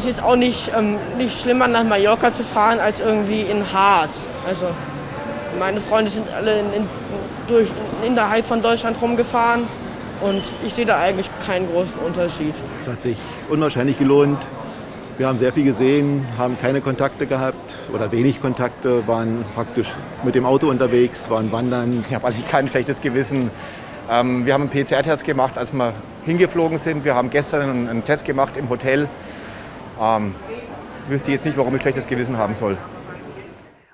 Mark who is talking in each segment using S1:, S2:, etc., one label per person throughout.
S1: es ist auch nicht, ähm, nicht schlimmer, nach Mallorca zu fahren, als irgendwie in Harz. Also meine Freunde sind alle in, in, durch, innerhalb von Deutschland rumgefahren und ich sehe da eigentlich keinen großen Unterschied.
S2: Es hat sich unwahrscheinlich gelohnt. Wir haben sehr viel gesehen, haben keine Kontakte gehabt oder wenig Kontakte, waren praktisch mit dem Auto unterwegs, waren wandern.
S3: Ich habe eigentlich kein schlechtes Gewissen. Ähm, wir haben einen PCR-Test gemacht, als wir hingeflogen sind. Wir haben gestern einen, einen Test gemacht im Hotel. Ähm, wüsste jetzt nicht, warum ich schlechtes Gewissen haben soll.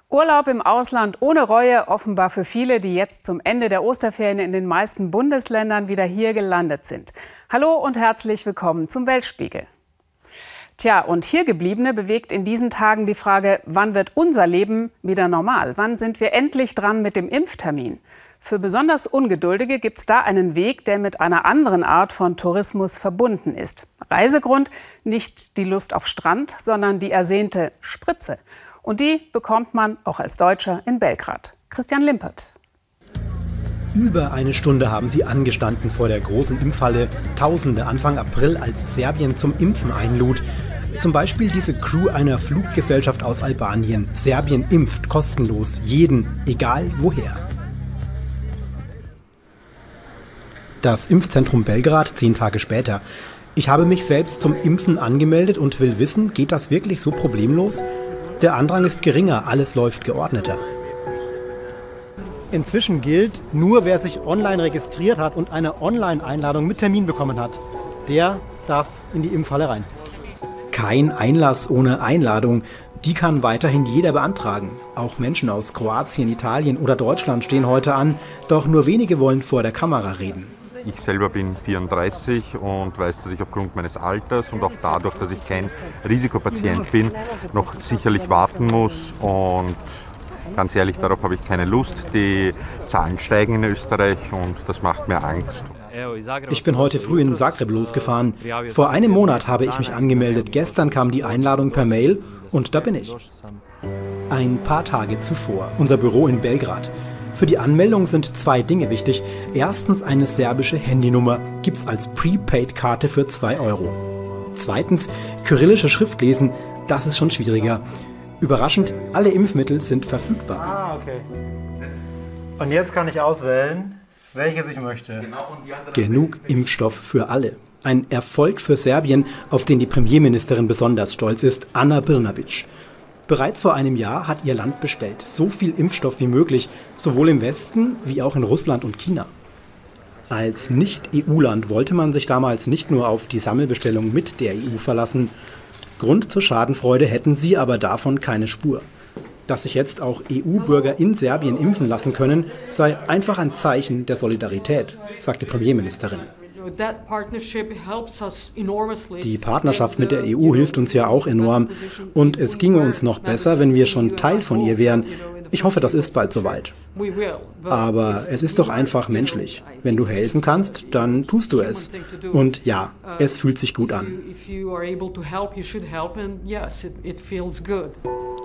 S4: Urlaub im Ausland ohne Reue, offenbar für viele, die jetzt zum Ende der Osterferien in den meisten Bundesländern wieder hier gelandet sind. Hallo und herzlich willkommen zum Weltspiegel. Tja, und hier gebliebene bewegt in diesen Tagen die Frage, wann wird unser Leben wieder normal? Wann sind wir endlich dran mit dem Impftermin? Für besonders Ungeduldige gibt es da einen Weg, der mit einer anderen Art von Tourismus verbunden ist. Reisegrund nicht die Lust auf Strand, sondern die ersehnte Spritze. Und die bekommt man auch als Deutscher in Belgrad. Christian Limpert.
S5: Über eine Stunde haben sie angestanden vor der großen Impfhalle. Tausende Anfang April, als Serbien zum Impfen einlud. Zum Beispiel diese Crew einer Fluggesellschaft aus Albanien. Serbien impft kostenlos jeden, egal woher. Das Impfzentrum Belgrad zehn Tage später. Ich habe mich selbst zum Impfen angemeldet und will wissen, geht das wirklich so problemlos? Der Andrang ist geringer, alles läuft geordneter. Inzwischen gilt, nur wer sich online registriert hat und eine Online-Einladung mit Termin bekommen hat, der darf in die Impfhalle rein. Kein Einlass ohne Einladung. Die kann weiterhin jeder beantragen. Auch Menschen aus Kroatien, Italien oder Deutschland stehen heute an, doch nur wenige wollen vor der Kamera reden.
S6: Ich selber bin 34 und weiß, dass ich aufgrund meines Alters und auch dadurch, dass ich kein Risikopatient bin, noch sicherlich warten muss und ganz ehrlich, darauf habe ich keine Lust. Die Zahlen steigen in Österreich und das macht mir Angst.
S5: Ich bin heute früh in Zagreb losgefahren. Vor einem Monat habe ich mich angemeldet. Gestern kam die Einladung per Mail und da bin ich. Ein paar Tage zuvor, unser Büro in Belgrad. Für die Anmeldung sind zwei Dinge wichtig. Erstens eine serbische Handynummer, gibt's als Prepaid-Karte für 2 Euro. Zweitens kyrillische Schrift lesen, das ist schon schwieriger. Überraschend, alle Impfmittel sind verfügbar.
S7: Ah, okay. Und jetzt kann ich auswählen, welches ich möchte.
S5: Genug Impfstoff für alle. Ein Erfolg für Serbien, auf den die Premierministerin besonders stolz ist, Anna Brnabic. Bereits vor einem Jahr hat ihr Land bestellt. So viel Impfstoff wie möglich, sowohl im Westen wie auch in Russland und China. Als Nicht-EU-Land wollte man sich damals nicht nur auf die Sammelbestellung mit der EU verlassen. Grund zur Schadenfreude hätten sie aber davon keine Spur. Dass sich jetzt auch EU-Bürger in Serbien impfen lassen können, sei einfach ein Zeichen der Solidarität, sagte Premierministerin. Die Partnerschaft mit der EU hilft uns ja auch enorm. Und es ginge uns noch besser, wenn wir schon Teil von ihr wären. Ich hoffe, das ist bald soweit. Aber es ist doch einfach menschlich. Wenn du helfen kannst, dann tust du es. Und ja, es fühlt sich gut an.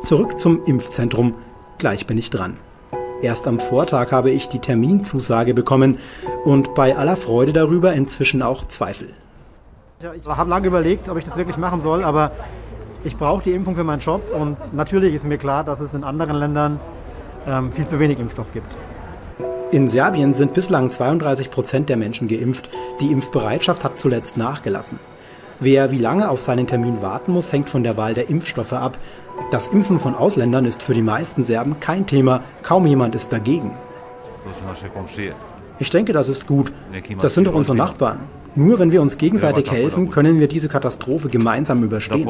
S5: Zurück zum Impfzentrum. Gleich bin ich dran. Erst am Vortag habe ich die Terminzusage bekommen und bei aller Freude darüber inzwischen auch Zweifel.
S7: Ich habe lange überlegt, ob ich das wirklich machen soll, aber ich brauche die Impfung für meinen Job und natürlich ist mir klar, dass es in anderen Ländern ähm, viel zu wenig Impfstoff gibt.
S5: In Serbien sind bislang 32 Prozent der Menschen geimpft. Die Impfbereitschaft hat zuletzt nachgelassen. Wer wie lange auf seinen Termin warten muss, hängt von der Wahl der Impfstoffe ab. Das Impfen von Ausländern ist für die meisten Serben kein Thema, kaum jemand ist dagegen. Ich denke, das ist gut. Das sind doch unsere Nachbarn. Nur wenn wir uns gegenseitig helfen, können wir diese Katastrophe gemeinsam überstehen.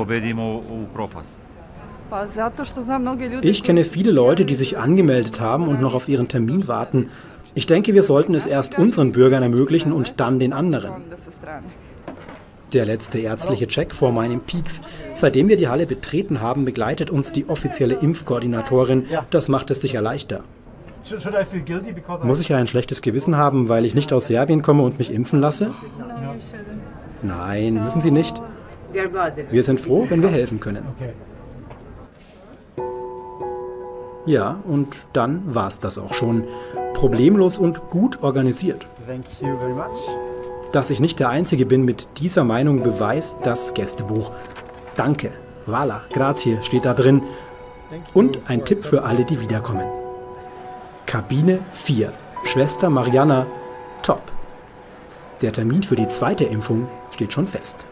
S5: Ich kenne viele Leute, die sich angemeldet haben und noch auf ihren Termin warten. Ich denke, wir sollten es erst unseren Bürgern ermöglichen und dann den anderen. Der letzte ärztliche Check vor meinem Peaks. Seitdem wir die Halle betreten haben, begleitet uns die offizielle Impfkoordinatorin. Das macht es sicher leichter. Muss ich ja ein schlechtes Gewissen haben, weil ich nicht aus Serbien komme und mich impfen lasse? Nein, müssen Sie nicht. Wir sind froh, wenn wir helfen können. Ja, und dann war es das auch schon. Problemlos und gut organisiert.
S7: Thank you very much.
S5: Dass ich nicht der Einzige bin mit dieser Meinung, beweist das Gästebuch. Danke, Vala, grazie steht da drin. Und ein Tipp für alle, die wiederkommen. Kabine 4, Schwester Mariana, top. Der Termin für die zweite Impfung steht schon fest.